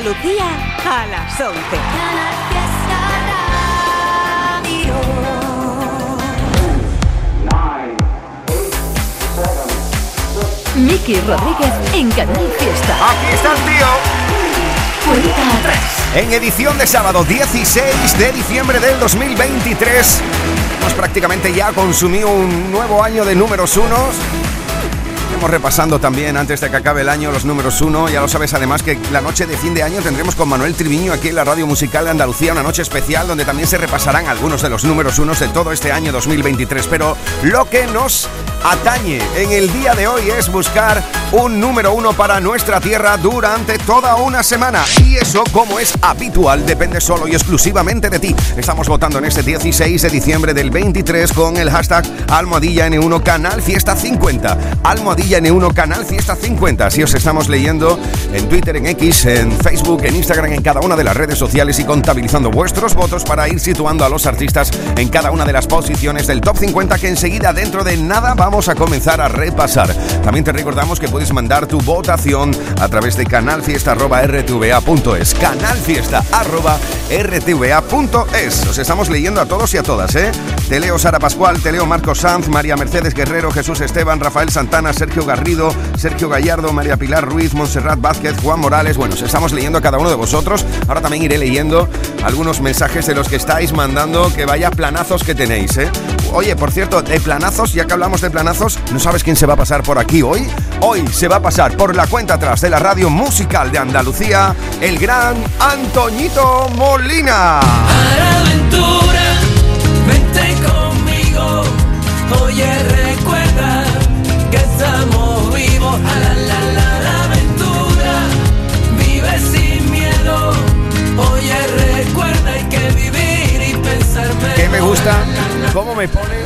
Andalucía a las 11. Miki Rodríguez en Canal Fiesta. Aquí está el tío. Cuenta atrás. En edición de sábado 16 de diciembre del 2023. Hemos prácticamente ya consumido un nuevo año de números unos Estamos repasando también, antes de que acabe el año, los números uno. Ya lo sabes, además, que la noche de fin de año tendremos con Manuel Triviño aquí en la Radio Musical de Andalucía una noche especial donde también se repasarán algunos de los números unos de todo este año 2023. Pero lo que nos atañe en el día de hoy es buscar un número uno para nuestra tierra durante toda una semana. Y eso, como es habitual, depende solo y exclusivamente de ti. Estamos votando en este 16 de diciembre del 23 con el hashtag Almohadilla N1 Canal Fiesta 50. Almohadilla N1 Canal Fiesta 50. Así os estamos leyendo en Twitter, en X, en Facebook, en Instagram, en cada una de las redes sociales y contabilizando vuestros votos para ir situando a los artistas en cada una de las posiciones del top 50 que enseguida dentro de nada vamos a comenzar a repasar. También te recordamos que puedes mandar tu votación a través de canalfiesta.rtva.es. Canalfiesta.rtva.es. Os estamos leyendo a todos y a todas, ¿eh? Te leo Sara Pascual, te leo Marcos Sanz, María Mercedes Guerrero, Jesús Esteban, Rafael Santana, Sergio Garrido, Sergio Gallardo, María Pilar Ruiz, Montserrat Vázquez, Juan Morales. Bueno, estamos leyendo a cada uno de vosotros. Ahora también iré leyendo algunos mensajes de los que estáis mandando. Que vaya planazos que tenéis, ¿eh? Oye, por cierto, de planazos, ya que hablamos de planazos, ¿no sabes quién se va a pasar por aquí hoy? Hoy se va a pasar por la cuenta atrás de la radio musical de Andalucía, el gran Antoñito Molina. aventura, vente conmigo. Oye, recuerda que estamos vivos. A la, la, la, la aventura, vive sin miedo. Oye, recuerda, hay que vivir y pensar que me mejor. gusta, cómo me pone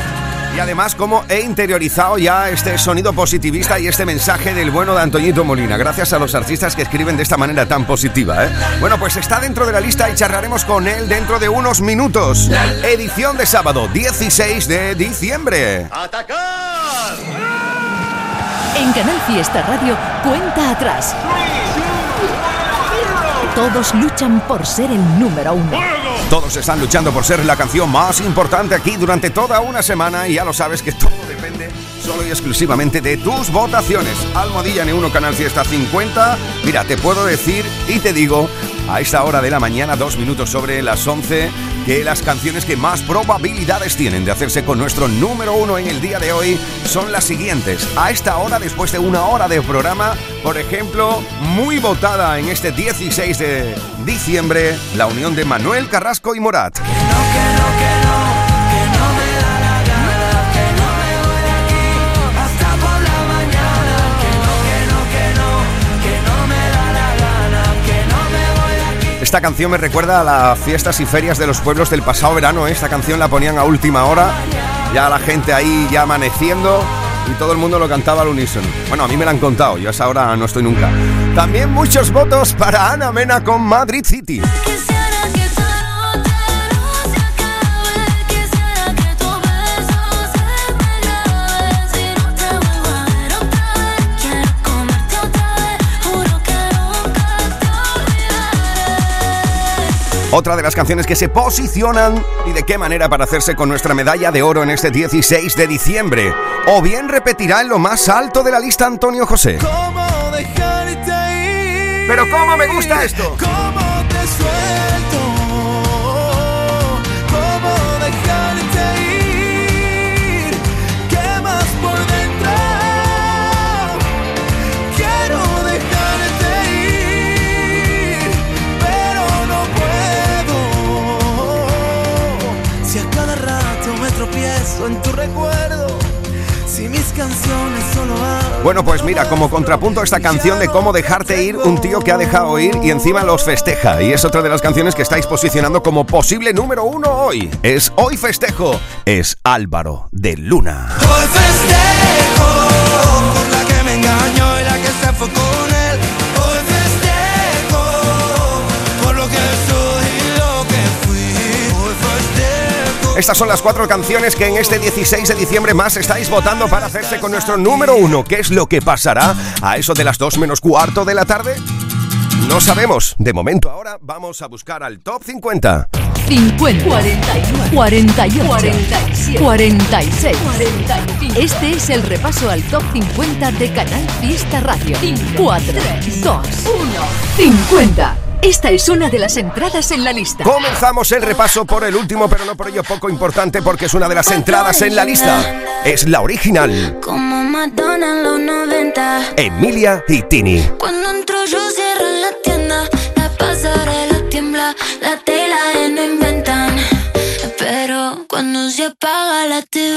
y además cómo he interiorizado ya este sonido positivista y este mensaje del bueno de Antoñito Molina, gracias a los artistas que escriben de esta manera tan positiva. ¿eh? Bueno, pues está dentro de la lista y charlaremos con él dentro de unos minutos. Edición de sábado 16 de diciembre. En Canal Fiesta Radio, cuenta atrás. Todos luchan por ser el número uno. Todos están luchando por ser la canción más importante aquí durante toda una semana y ya lo sabes que todo depende solo y exclusivamente de tus votaciones. Almohadilla N1 Canal Fiesta 50. Mira, te puedo decir y te digo a esta hora de la mañana, dos minutos sobre las 11, que las canciones que más probabilidades tienen de hacerse con nuestro número uno en el día de hoy son las siguientes. A esta hora, después de una hora de programa, por ejemplo, muy votada en este 16 de diciembre, la unión de Manuel Carrasco y Morat. Esta canción me recuerda a las fiestas y ferias de los pueblos del pasado verano. ¿eh? Esta canción la ponían a última hora, ya la gente ahí ya amaneciendo y todo el mundo lo cantaba al unísono. Bueno, a mí me la han contado, yo a esa hora no estoy nunca. También muchos votos para Ana Mena con Madrid City. Otra de las canciones que se posicionan y de qué manera para hacerse con nuestra medalla de oro en este 16 de diciembre. O bien repetirá en lo más alto de la lista Antonio José. ¿Cómo dejarte ir? Pero cómo me gusta esto. ¿Cómo en tu recuerdo, si mis canciones solo Bueno, pues mira, como contrapunto a esta canción de cómo dejarte ir, un tío que ha dejado ir y encima los festeja. Y es otra de las canciones que estáis posicionando como posible número uno hoy. Es Hoy Festejo. Es Álvaro de Luna. Hoy festejo Estas son las cuatro canciones que en este 16 de diciembre más estáis votando para hacerse con nuestro número uno. ¿Qué es lo que pasará a eso de las 2 menos cuarto de la tarde? No sabemos. De momento ahora vamos a buscar al top 50. 50, 41, 48, 47, 46, 45. Este es el repaso al top 50 de Canal Fiesta Radio. 4, 2, 1, 50. Esta es una de las entradas en la lista. Comenzamos el repaso por el último, pero no por ello poco importante, porque es una de las entradas en la lista. Es la original. Como Madonna en los 90. Emilia y Tini. Cuando entro yo cierro la tienda, la pasarela tiembla, la tela no inventan. Pero cuando se apaga la TV,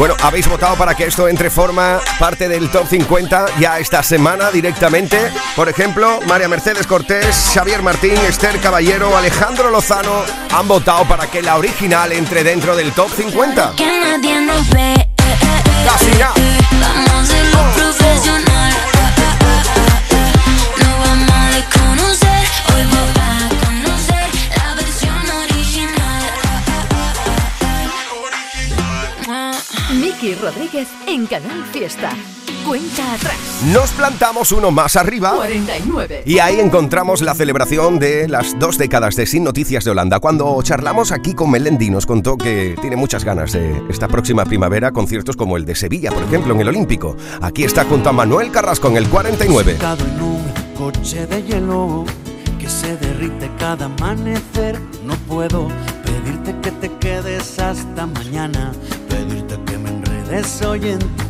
Bueno, habéis votado para que esto entre forma parte del top 50 ya esta semana directamente. Por ejemplo, María Mercedes Cortés, Xavier Martín, Esther Caballero, Alejandro Lozano han votado para que la original entre dentro del top 50. Que nadie nos ve. eh, eh, eh, Casi nada. Canal Fiesta. Cuenta atrás. Nos plantamos uno más arriba. 49. Y ahí encontramos la celebración de las dos décadas de Sin Noticias de Holanda. Cuando charlamos aquí con Melendi nos contó que tiene muchas ganas de esta próxima primavera conciertos como el de Sevilla, por ejemplo, en el Olímpico. Aquí está junto a Manuel Carrasco en el 49. Sentado en un coche de hielo que se derrite cada amanecer. No puedo pedirte que te quedes hasta mañana, pedirte que me enredes hoy en tu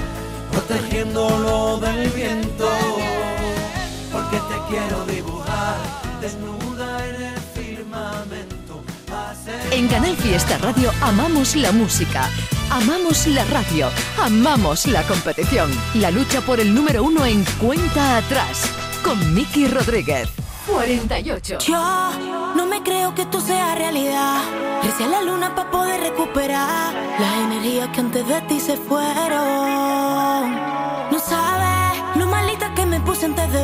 protegiéndolo del viento, porque te quiero dibujar desnuda en el firmamento. En Canal Fiesta Radio amamos la música, amamos la radio, amamos la competición, la lucha por el número uno en cuenta atrás, con Miki Rodríguez. 48. Yo no me creo que tú sea realidad. Recién la luna para poder recuperar las energías que antes de ti se fueron presente de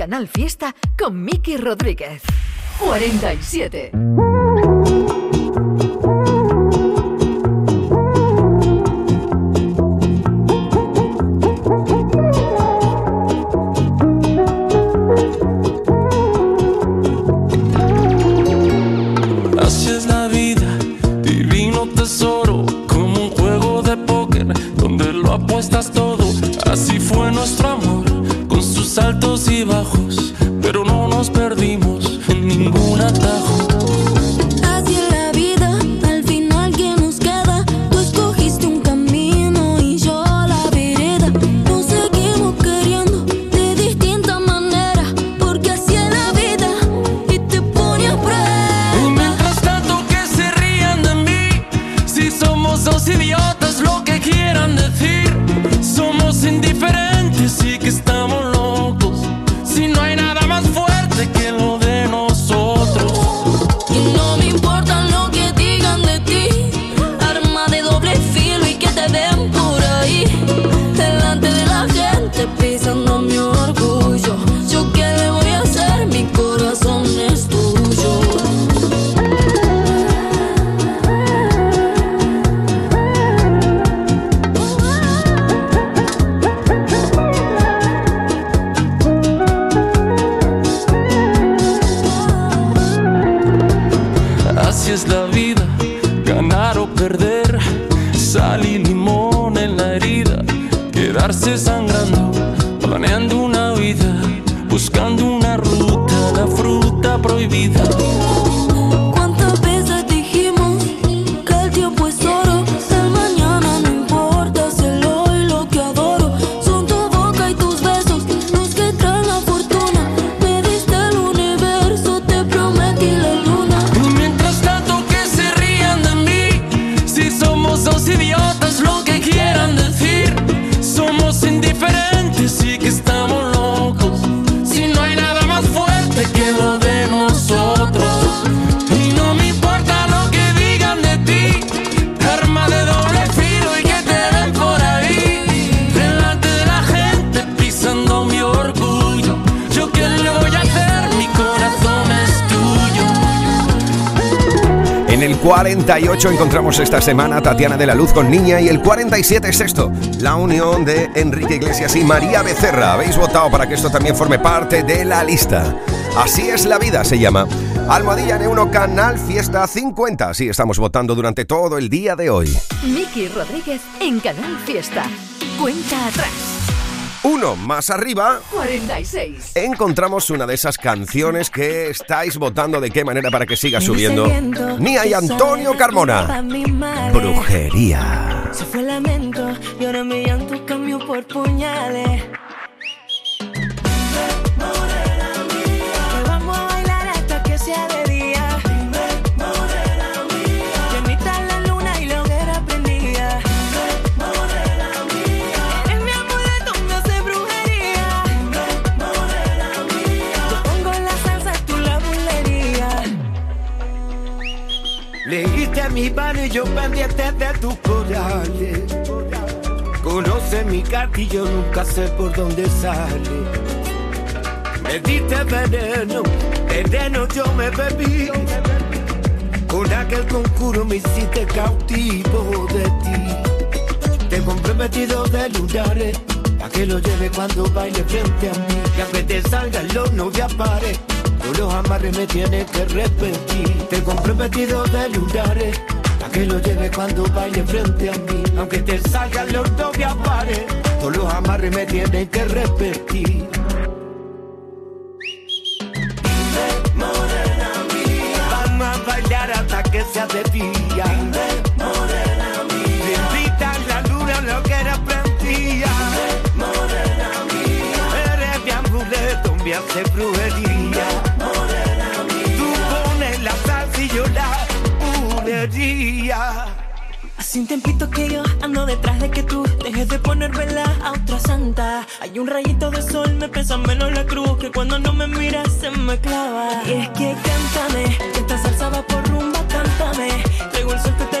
Canal Fiesta con Miki Rodríguez. 47. 48 encontramos esta semana Tatiana de la Luz con Niña y el 47 es esto, la unión de Enrique Iglesias y María Becerra. Habéis votado para que esto también forme parte de la lista. Así es la vida, se llama. Almohadilla N1 Canal Fiesta 50. Sí, estamos votando durante todo el día de hoy. Miki Rodríguez en Canal Fiesta. Cuenta atrás. Uno más arriba 46. encontramos una de esas canciones que estáis votando de qué manera para que siga subiendo. Nia y Antonio Carmona. Brujería. Se fue lamento y ahora mi llanto cambió por puñales. Mi mano y yo pendiente de tus corales. Conoce mi cartillo, nunca sé por dónde sale. Me diste veneno, veneno yo me bebí. Con aquel concurso me hiciste cautivo de ti. Te compré vestido de lunares, pa' que lo lleve cuando baile frente a mí. Y aunque te salga el horno de pares, con los amarres me tienes que repetir. Te compré vestido de lunares, pa' que lo lleve cuando baile frente a mí. Aunque te salga el horno de pares, con los amarres me tienes que repetir. Que sea de día. Bendita la luna, lo que era prendía. Eres mi amuleto, me hace. Bulería. Hace un tiempito que yo ando detrás de que tú dejes de poner vela a otra santa. Hay un rayito de sol, me pesa menos la cruz que cuando no me miras se me clava. Y es que cántame, que esta salsa va por rumba, cántame. Traigo el sol que te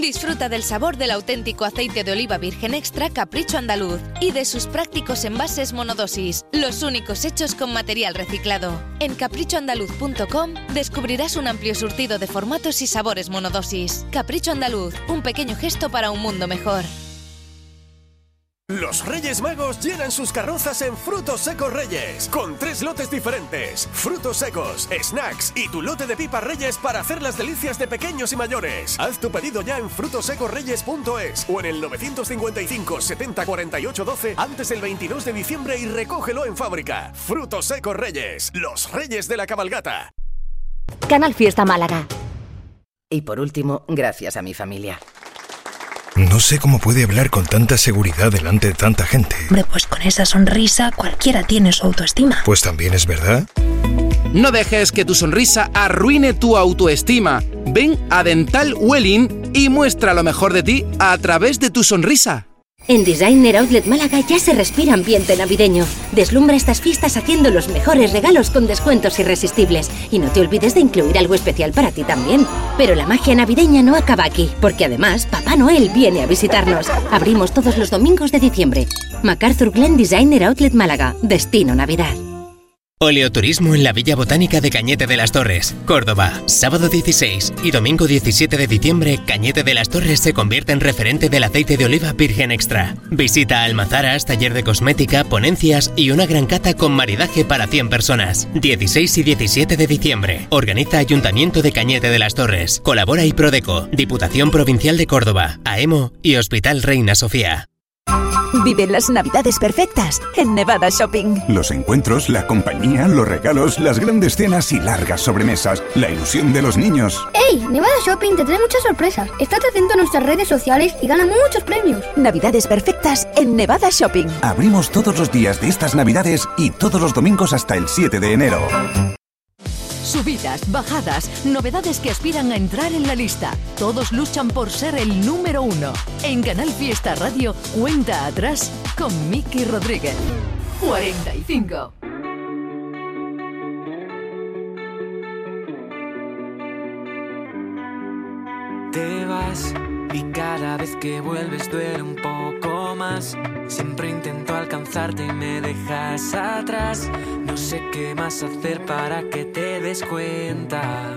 Disfruta del sabor del auténtico aceite de oliva virgen extra Capricho Andaluz y de sus prácticos envases monodosis, los únicos hechos con material reciclado. En caprichoandaluz.com descubrirás un amplio surtido de formatos y sabores monodosis. Capricho Andaluz, un pequeño gesto para un mundo mejor. Los Reyes Magos llenan sus carrozas en Frutos Secos Reyes, con tres lotes diferentes. Frutos secos, snacks y tu lote de pipas Reyes para hacer las delicias de pequeños y mayores. Haz tu pedido ya en frutosecorreyes.es o en el 955 70 48 12 antes del 22 de diciembre y recógelo en fábrica. Frutos Secos Reyes, los Reyes de la Cabalgata. Canal Fiesta Málaga. Y por último, gracias a mi familia. No sé cómo puede hablar con tanta seguridad delante de tanta gente. Hombre, pues con esa sonrisa cualquiera tiene su autoestima. Pues también es verdad. No dejes que tu sonrisa arruine tu autoestima. Ven a Dental Welling y muestra lo mejor de ti a través de tu sonrisa. En Designer Outlet Málaga ya se respira ambiente navideño. Deslumbra estas fiestas haciendo los mejores regalos con descuentos irresistibles. Y no te olvides de incluir algo especial para ti también. Pero la magia navideña no acaba aquí, porque además Papá Noel viene a visitarnos. Abrimos todos los domingos de diciembre. MacArthur Glen Designer Outlet Málaga. Destino Navidad. Oleoturismo en la Villa Botánica de Cañete de las Torres, Córdoba. Sábado 16 y domingo 17 de diciembre, Cañete de las Torres se convierte en referente del aceite de oliva virgen extra. Visita almazaras, taller de cosmética, ponencias y una gran cata con maridaje para 100 personas. 16 y 17 de diciembre. Organiza Ayuntamiento de Cañete de las Torres. Colabora y Prodeco, Diputación Provincial de Córdoba, AEMO y Hospital Reina Sofía. Vive las navidades perfectas en Nevada Shopping. Los encuentros, la compañía, los regalos, las grandes cenas y largas sobremesas, la ilusión de los niños. ¡Ey! Nevada Shopping te trae muchas sorpresas. Estate atento a nuestras redes sociales y gana muchos premios. Navidades perfectas en Nevada Shopping. Abrimos todos los días de estas navidades y todos los domingos hasta el 7 de enero. Subidas, bajadas, novedades que aspiran a entrar en la lista. Todos luchan por ser el número uno. En Canal Fiesta Radio, cuenta atrás con Miki Rodríguez. 45. Te vas y cada vez que vuelves duele un poco Siempre intento alcanzarte y me dejas atrás. No sé qué más hacer para que te des cuenta.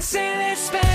Me cansé de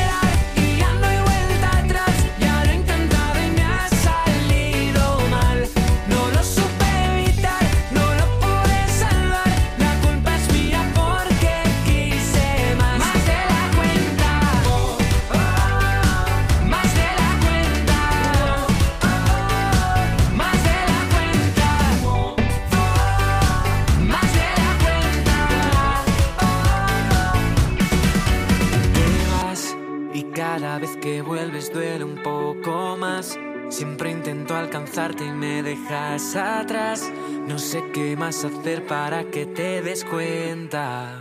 qué más hacer para que te des cuenta.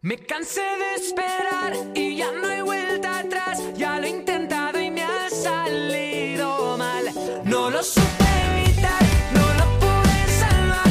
Me cansé de esperar y ya no hay vuelta atrás. Ya lo he intentado y me ha salido mal. No lo supe. La la.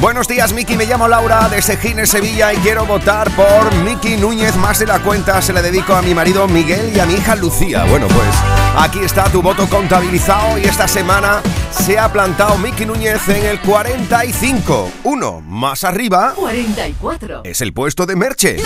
Buenos días, Miki. Me llamo Laura de Sejines, Sevilla y quiero votar por Miki Núñez. Más de la cuenta se le dedico a mi marido Miguel y a mi hija Lucía. Bueno, pues aquí está tu voto contabilizado y esta semana se ha plantado Miki Núñez en el 45. Uno más arriba 44. es el puesto de Merche.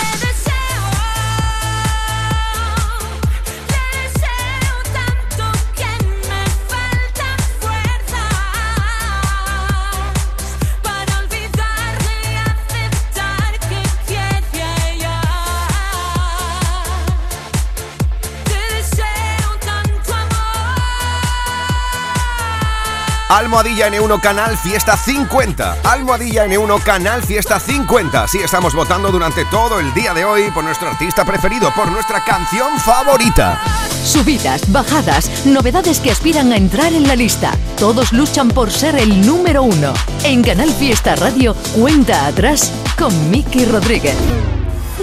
Almohadilla N1 Canal Fiesta 50. Almohadilla N1 Canal Fiesta 50. Sí, estamos votando durante todo el día de hoy por nuestro artista preferido, por nuestra canción favorita. Subidas, bajadas, novedades que aspiran a entrar en la lista. Todos luchan por ser el número uno. En Canal Fiesta Radio, cuenta atrás con Miki Rodríguez.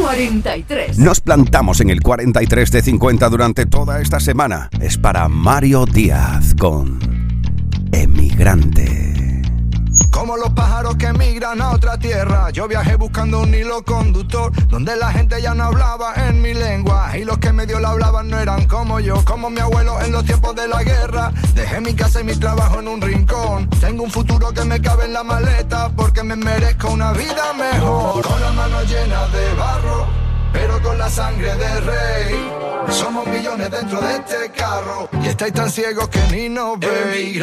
43. Nos plantamos en el 43 de 50 durante toda esta semana. Es para Mario Díaz con Como los pájaros que migran a otra tierra, yo viajé buscando un hilo conductor donde la gente ya no hablaba en mi lengua y los que medio la hablaban no eran como yo, como mi abuelo en los tiempos de la guerra. Dejé mi casa y mi trabajo en un rincón. Tengo un futuro que me cabe en la maleta porque me merezco una vida mejor. Con las manos llenas de barro, pero con la sangre de rey. Somos millones dentro de este carro y estáis tan ciegos que ni nos veis.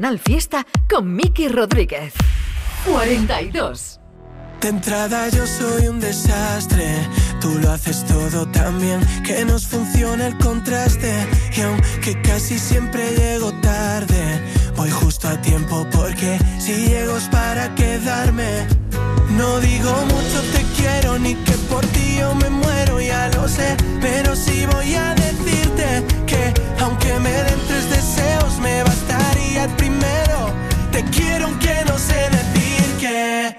Canal Fiesta con Miki Rodríguez. 42. De entrada yo soy un desastre, tú lo haces todo tan bien que nos funciona el contraste y aunque casi siempre llego tarde, voy justo a tiempo porque si llego es para quedarme. No digo mucho te quiero ni que por ti yo me muero, ya lo sé, pero sí voy a decirte que aunque me den tres deseos me primero. Te quiero aunque no sé decir que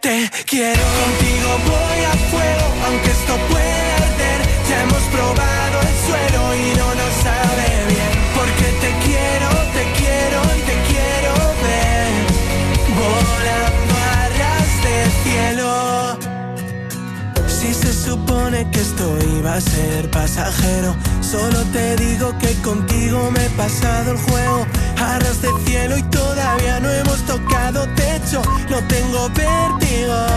te quiero. Contigo voy a fuego, aunque esto puede arder. Ya hemos probado el suelo y no nos sabe bien. Porque te quiero, te quiero y te quiero ver. Volando a ras de cielo. Si se supone que esto iba a ser pasajero, solo te digo que contigo me he pasado el juego. A ras de cielo y todavía no hemos tocado techo, no tengo vértigo.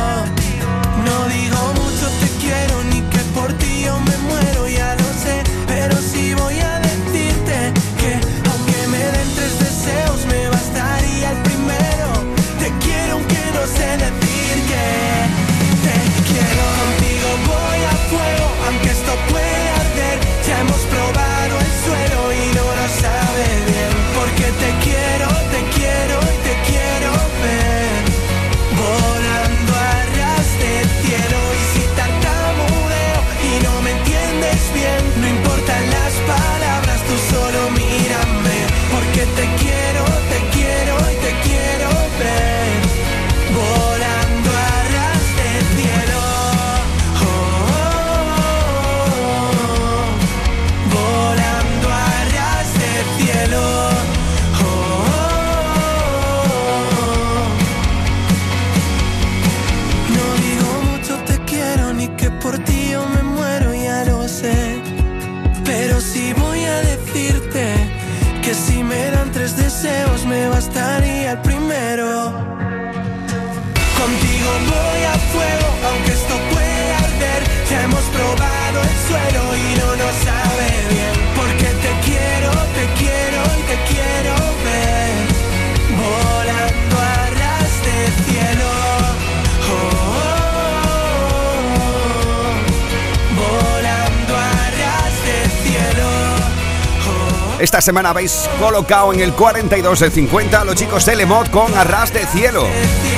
Esta semana habéis colocado en el 42 de 50 a los chicos de Lemot con Arras de Cielo.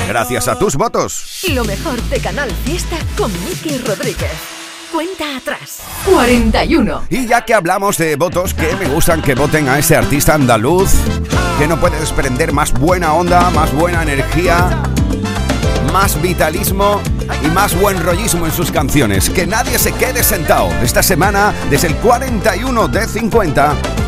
Gracias a tus votos. Lo mejor de Canal Fiesta con Miki Rodríguez. Cuenta atrás. 41. Y ya que hablamos de votos, que me gustan que voten a ese artista andaluz que no puede desprender más buena onda, más buena energía, más vitalismo y más buen rollismo en sus canciones. Que nadie se quede sentado. Esta semana, desde el 41 de 50,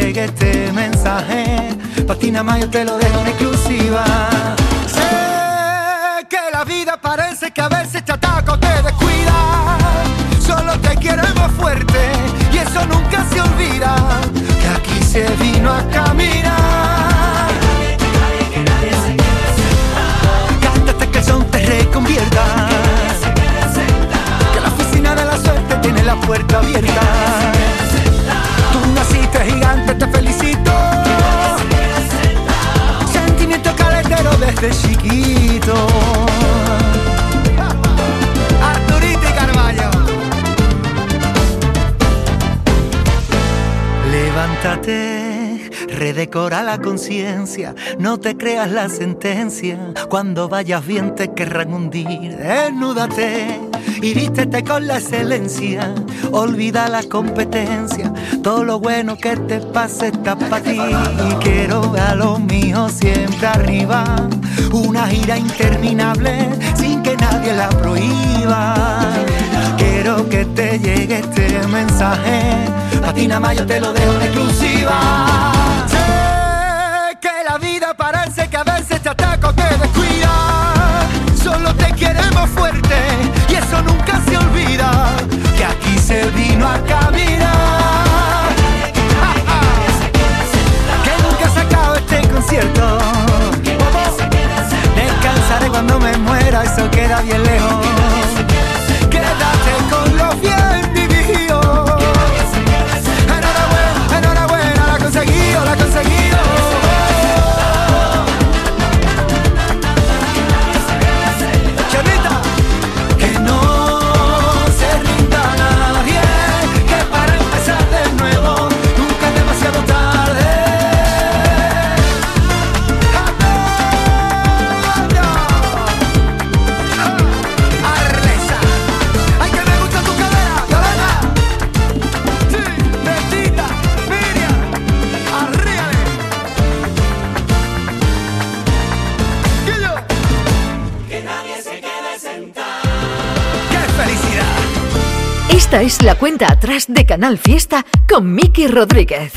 llegue este mensaje. Patina más yo te lo dejo en exclusiva. Sé que la vida parece que a veces te ataca te descuida. Solo te queremos fuerte y eso nunca se olvida. Que aquí se vino a caminar. Cántate que el son te reconvierta. Que la oficina de la suerte tiene la puerta abierta. Desde chiquito. Arturito y Carballo. Levántate, redecora la conciencia, no te creas la sentencia. Cuando vayas bien te querrán hundir. Desnúdate y vístete con la excelencia. Olvida la competencia, todo lo bueno que te pase está para ti. Y quiero ver a los míos siempre arriba. Una gira interminable sin que nadie la prohíba. Quiero que te llegue este mensaje. A ti nada más yo te lo dejo en exclusiva. Sé que la vida parece que a veces te ataca o te descuida. Solo te queremos fuerte y eso nunca se olvida. Que aquí se vino a caminar. Que nunca se acabe este concierto. Descansaré cuando me muera, eso queda bien lejos. Esta es la cuenta atrás de Canal Fiesta con Miki Rodríguez.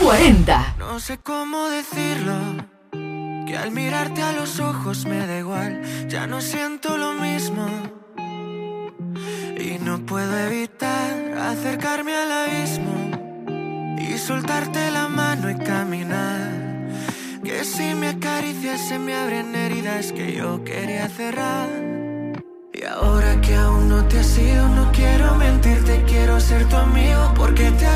40. No sé cómo decirlo. Que al mirarte a los ojos me da igual. Ya no siento lo mismo. Y no puedo evitar acercarme al abismo. Y soltarte la mano y caminar. Que si me acaricias se me abren heridas que yo quería cerrar. Ahora que aún no te has ido, no quiero mentirte, quiero ser tu amigo. Porque te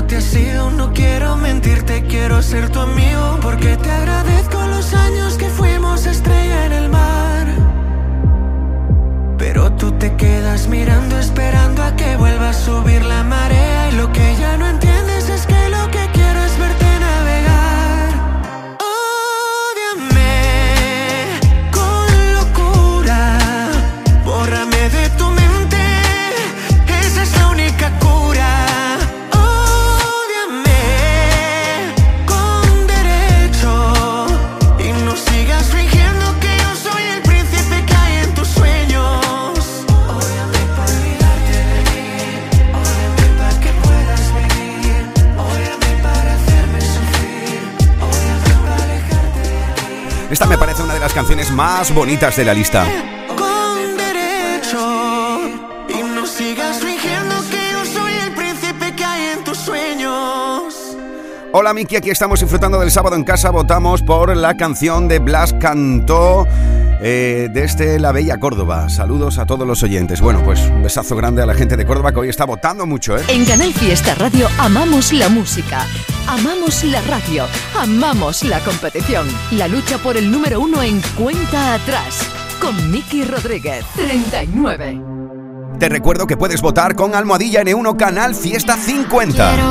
no te no quiero mentirte, quiero ser tu amigo. Porque te agradezco los años que fuimos estrella en el mar. Pero tú te quedas mirando, esperando a que vuelva a subir la marea. Y lo que ya no entiendes Esta me parece una de las canciones más bonitas de la lista. Hola Miki, aquí estamos disfrutando del sábado en casa. Votamos por la canción de Blas Cantó eh, desde la Bella Córdoba. Saludos a todos los oyentes. Bueno, pues un besazo grande a la gente de Córdoba que hoy está votando mucho, ¿eh? En Canal Fiesta Radio amamos la música, amamos la radio, amamos la competición. La lucha por el número uno en cuenta atrás. Con Miki Rodríguez, 39. Te recuerdo que puedes votar con Almohadilla N1 Canal Fiesta 50. Quiero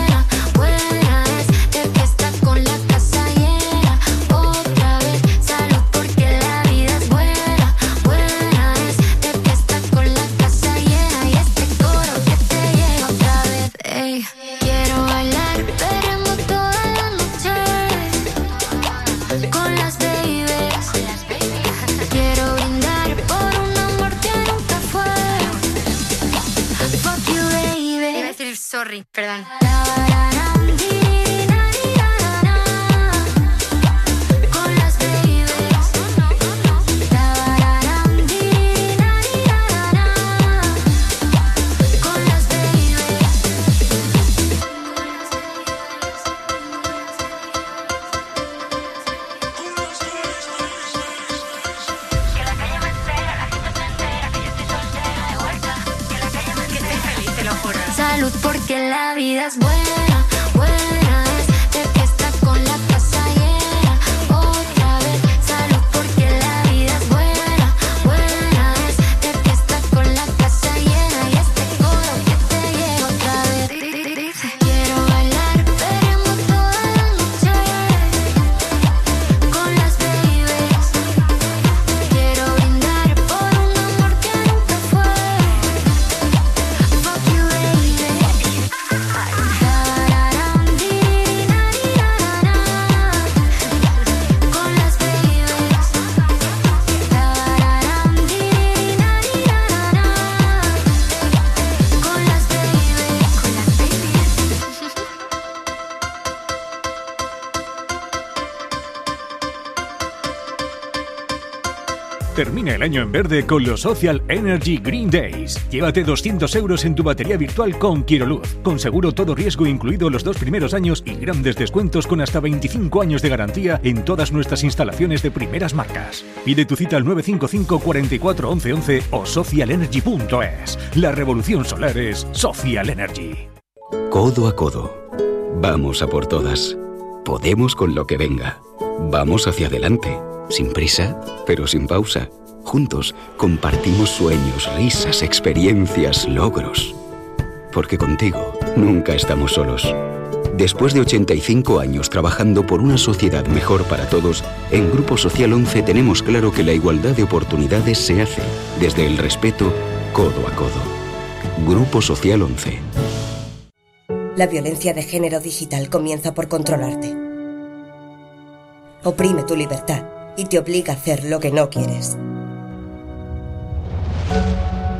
perdón. El año en verde con los Social Energy Green Days. Llévate 200 euros en tu batería virtual con Quiero Luz, con seguro todo riesgo incluido los dos primeros años y grandes descuentos con hasta 25 años de garantía en todas nuestras instalaciones de primeras marcas. Pide tu cita al 955 44 11 11 o socialenergy.es. La revolución solar es Social Energy. Codo a codo. Vamos a por todas. Podemos con lo que venga. Vamos hacia adelante. Sin prisa, pero sin pausa. Juntos compartimos sueños, risas, experiencias, logros. Porque contigo nunca estamos solos. Después de 85 años trabajando por una sociedad mejor para todos, en Grupo Social 11 tenemos claro que la igualdad de oportunidades se hace desde el respeto codo a codo. Grupo Social 11. La violencia de género digital comienza por controlarte. Oprime tu libertad y te obliga a hacer lo que no quieres.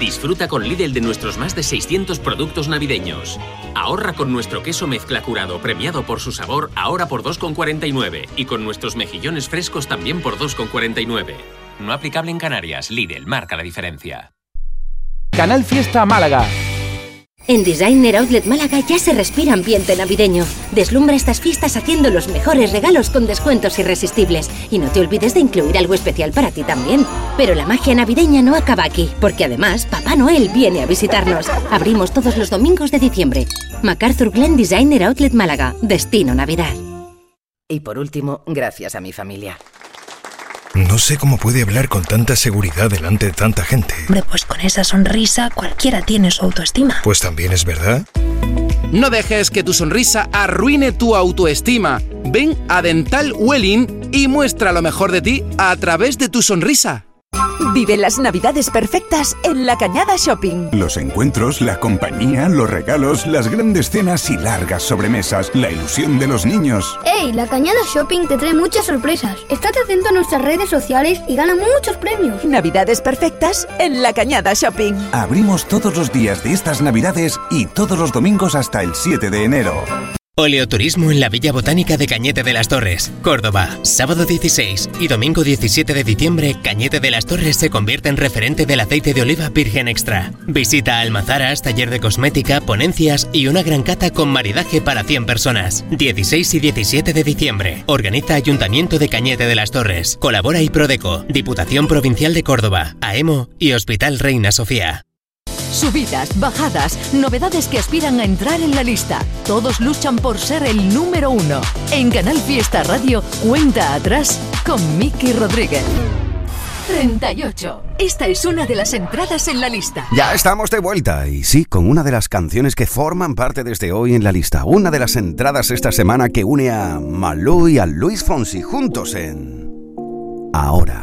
Disfruta con Lidl de nuestros más de 600 productos navideños. Ahorra con nuestro queso mezcla curado premiado por su sabor ahora por 2,49 y con nuestros mejillones frescos también por 2,49. No aplicable en Canarias, Lidl marca la diferencia. Canal Fiesta Málaga. En Designer Outlet Málaga ya se respira ambiente navideño. Deslumbra estas fiestas haciendo los mejores regalos con descuentos irresistibles. Y no te olvides de incluir algo especial para ti también. Pero la magia navideña no acaba aquí, porque además Papá Noel viene a visitarnos. Abrimos todos los domingos de diciembre. MacArthur Glen Designer Outlet Málaga. Destino Navidad. Y por último, gracias a mi familia. No sé cómo puede hablar con tanta seguridad delante de tanta gente. Hombre, pues con esa sonrisa cualquiera tiene su autoestima. Pues también es verdad. No dejes que tu sonrisa arruine tu autoestima. Ven a Dental Welling y muestra lo mejor de ti a través de tu sonrisa. Vive las navidades perfectas en La Cañada Shopping. Los encuentros, la compañía, los regalos, las grandes cenas y largas sobremesas, la ilusión de los niños. ¡Ey! La Cañada Shopping te trae muchas sorpresas. Estate atento a nuestras redes sociales y gana muchos premios. Navidades perfectas en La Cañada Shopping. Abrimos todos los días de estas navidades y todos los domingos hasta el 7 de enero. Oleoturismo en la Villa Botánica de Cañete de las Torres, Córdoba. Sábado 16 y domingo 17 de diciembre, Cañete de las Torres se convierte en referente del aceite de oliva virgen extra. Visita almazaras, taller de cosmética, ponencias y una gran cata con maridaje para 100 personas. 16 y 17 de diciembre. Organiza Ayuntamiento de Cañete de las Torres. Colabora y Prodeco, Diputación Provincial de Córdoba, AEMO y Hospital Reina Sofía. Subidas, bajadas, novedades que aspiran a entrar en la lista. Todos luchan por ser el número uno. En Canal Fiesta Radio, cuenta atrás con Miki Rodríguez. 38. Esta es una de las entradas en la lista. Ya estamos de vuelta y sí, con una de las canciones que forman parte desde hoy en la lista. Una de las entradas esta semana que une a Malú y a Luis Fonsi juntos en Ahora.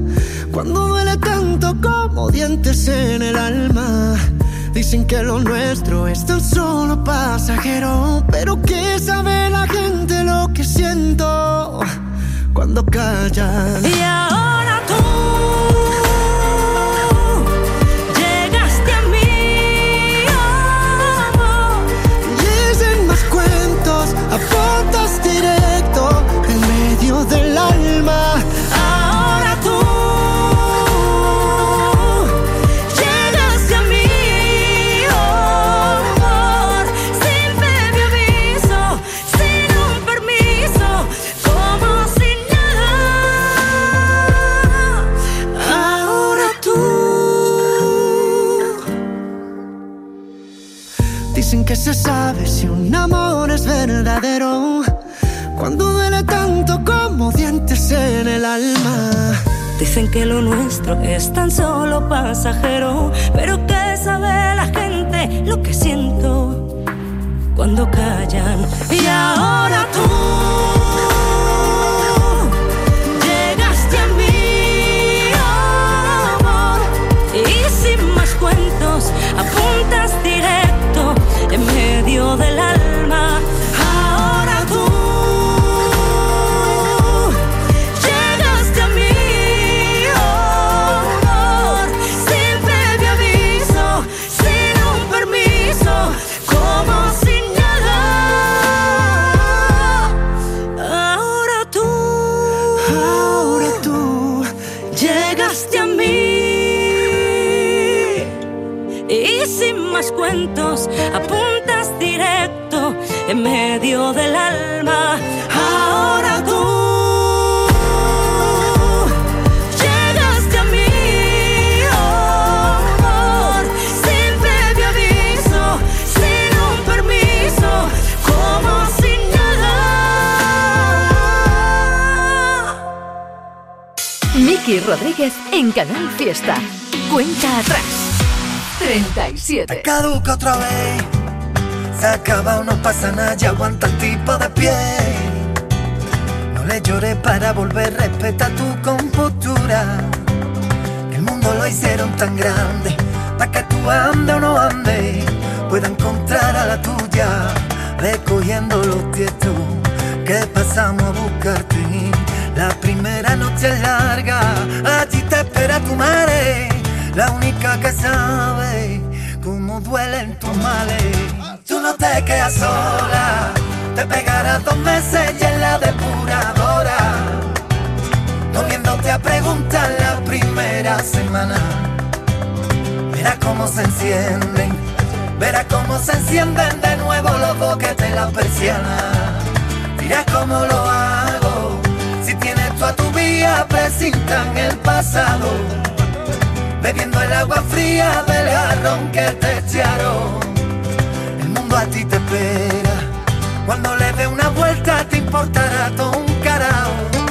Cuando duele tanto como dientes en el alma. Dicen que lo nuestro es tan solo pasajero. Pero que sabe la gente lo que siento cuando ahora pasajero, medio del alma. Ahora tú llegaste a mí, oh, amor, sin previo aviso, sin un permiso, como si nada. Miki Rodríguez en Canal Fiesta. Cuenta atrás. 37. Caduca otra vez se acaba, no pasa nada, ya aguanta el tipo de pie. No le llores para volver, respeta tu compostura. El mundo lo hicieron tan grande, para que tú ande o no ande, pueda encontrar a la tuya, recogiendo los tiestos que pasamos a buscarte. La primera noche es larga, allí te espera tu madre, la única que sabe cómo duelen tus males. Tú no te quedas sola, te pegarás dos meses y en la depuradora, volviéndote a preguntar la primera semana. Verás cómo se encienden, verás cómo se encienden de nuevo los boquetes las persianas. Dirás cómo lo hago, si tienes tú a tu vía, presintan el pasado bebiendo el agua fría del jarrón que te echaron. A ti te espera, cuando le dé una vuelta te importará todo un carajo.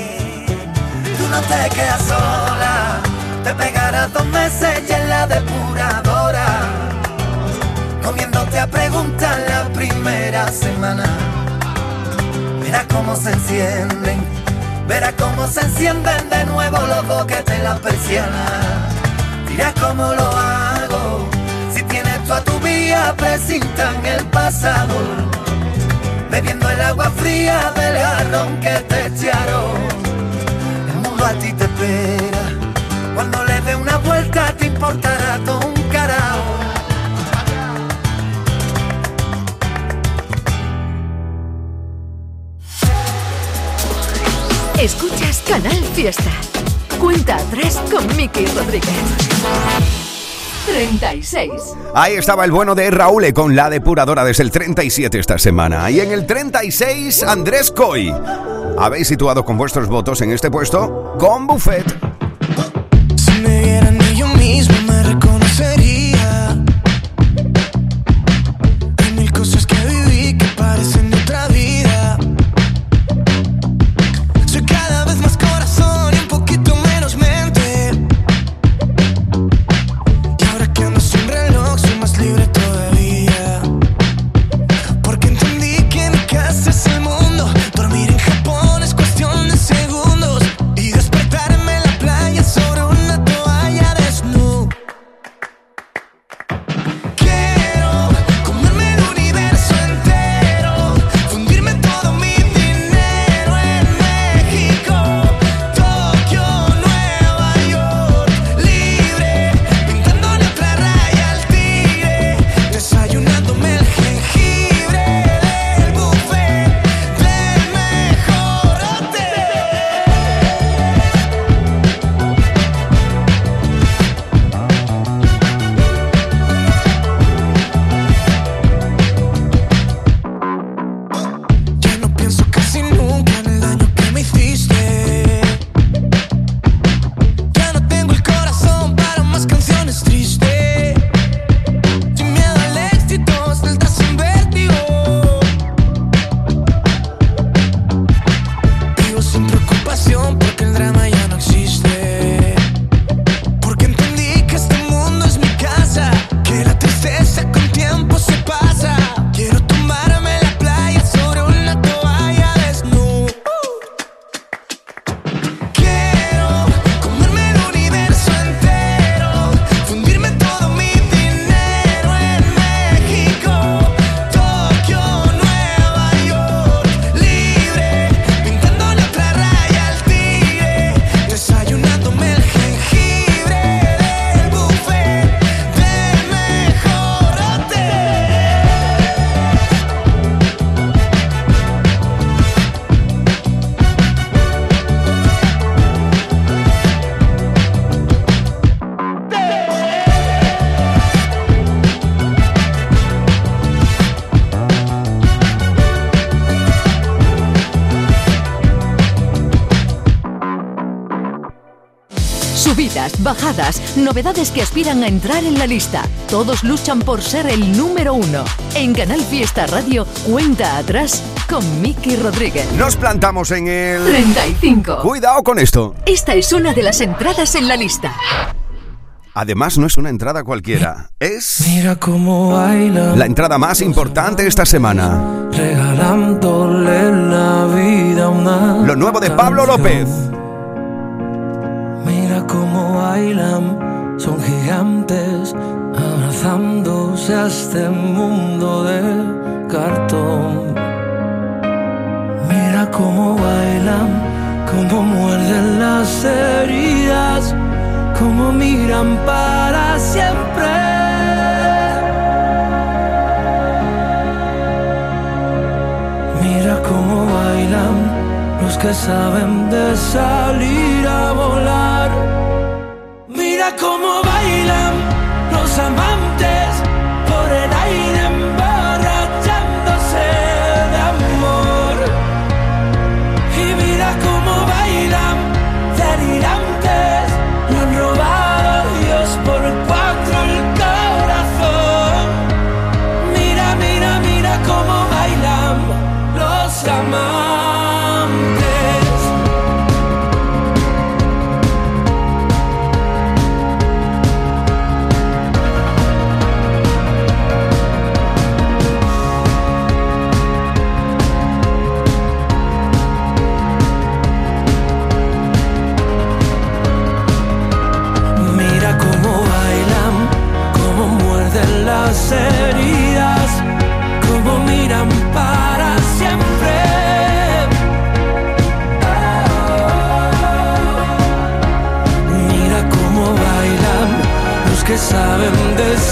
tú no te quedas sola, te pegarás dos meses y en la depuradora, comiéndote a preguntar la primera semana. Verás cómo se encienden, verás cómo se encienden de nuevo los boquetes las persianas. Dirás cómo lo hago, si tienes tú a tu vía, presintan el pasado. Bebiendo el agua fría del jarrón que te echaron. Mundo a ti te espera, cuando le dé una vuelta te importará todo un carajo. Escuchas Canal Fiesta. Cuenta atrás con Miki Rodríguez. 36. Ahí estaba el bueno de Raúl con la depuradora desde el 37 esta semana. Y en el 36, Andrés Coy. Habéis situado con vuestros votos en este puesto con Buffet. Novedades que aspiran a entrar en la lista. Todos luchan por ser el número uno. En Canal Fiesta Radio, cuenta atrás con Miki Rodríguez. Nos plantamos en el 35. Cuidado con esto. Esta es una de las entradas en la lista. Además, no es una entrada cualquiera. Es Mira cómo baila, la entrada más importante esta semana. regalándole la vida a una. Lo nuevo de Pablo López. Bailan, son gigantes, abrazándose a este mundo de cartón. Mira cómo bailan, cómo muerden las heridas, cómo miran para siempre. Mira cómo bailan los que saben de salir a volar. Cómo bailan los amantes por el aire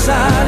de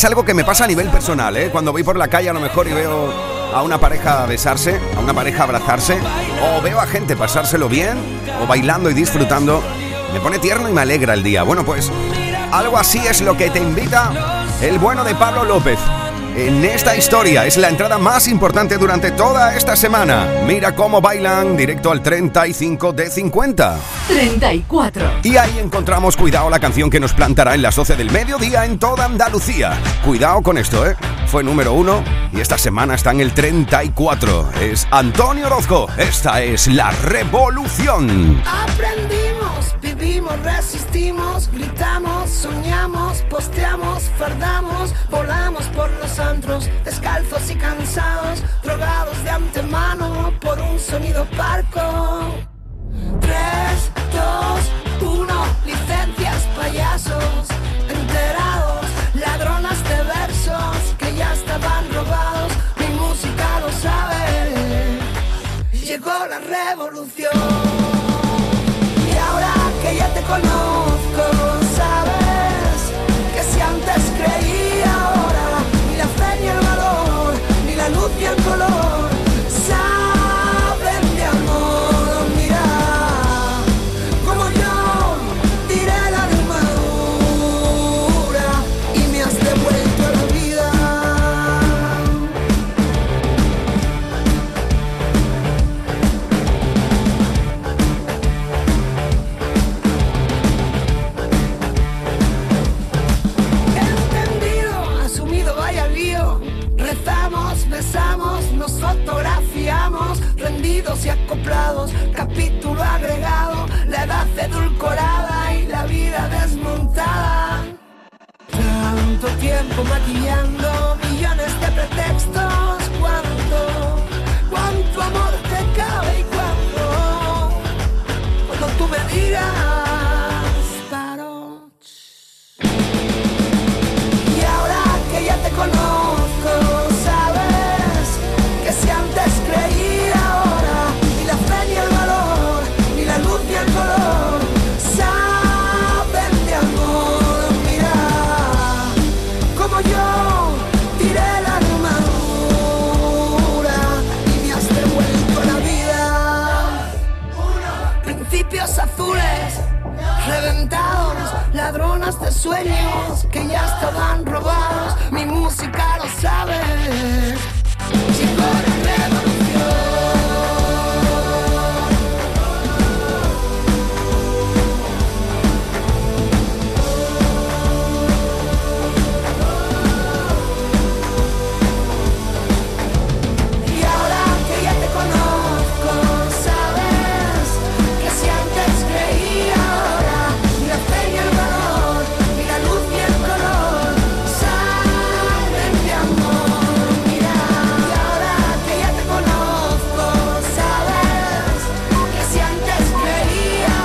Es algo que me pasa a nivel personal, ¿eh? Cuando voy por la calle a lo mejor y veo a una pareja besarse, a una pareja abrazarse, o veo a gente pasárselo bien, o bailando y disfrutando, me pone tierno y me alegra el día. Bueno, pues algo así es lo que te invita el bueno de Pablo López. En esta historia es la entrada más importante durante toda esta semana. Mira cómo bailan directo al 35 de 50. 34. Y ahí encontramos Cuidado, la canción que nos plantará en las 12 del mediodía en toda Andalucía. Cuidado con esto, ¿eh? Fue número uno y esta semana está en el 34. Es Antonio Orozco. Esta es La Revolución. Aprendimos, vivimos, resistimos, gritamos, soñamos, posteamos, fardamos, volamos por los antros, descalzos y cansados, drogados de antemano por un sonido parco. 3, 2, 1, licencias, payasos, enterados, ladronas de versos que ya estaban robados, mi música lo sabe, llegó la revolución. Y ahora que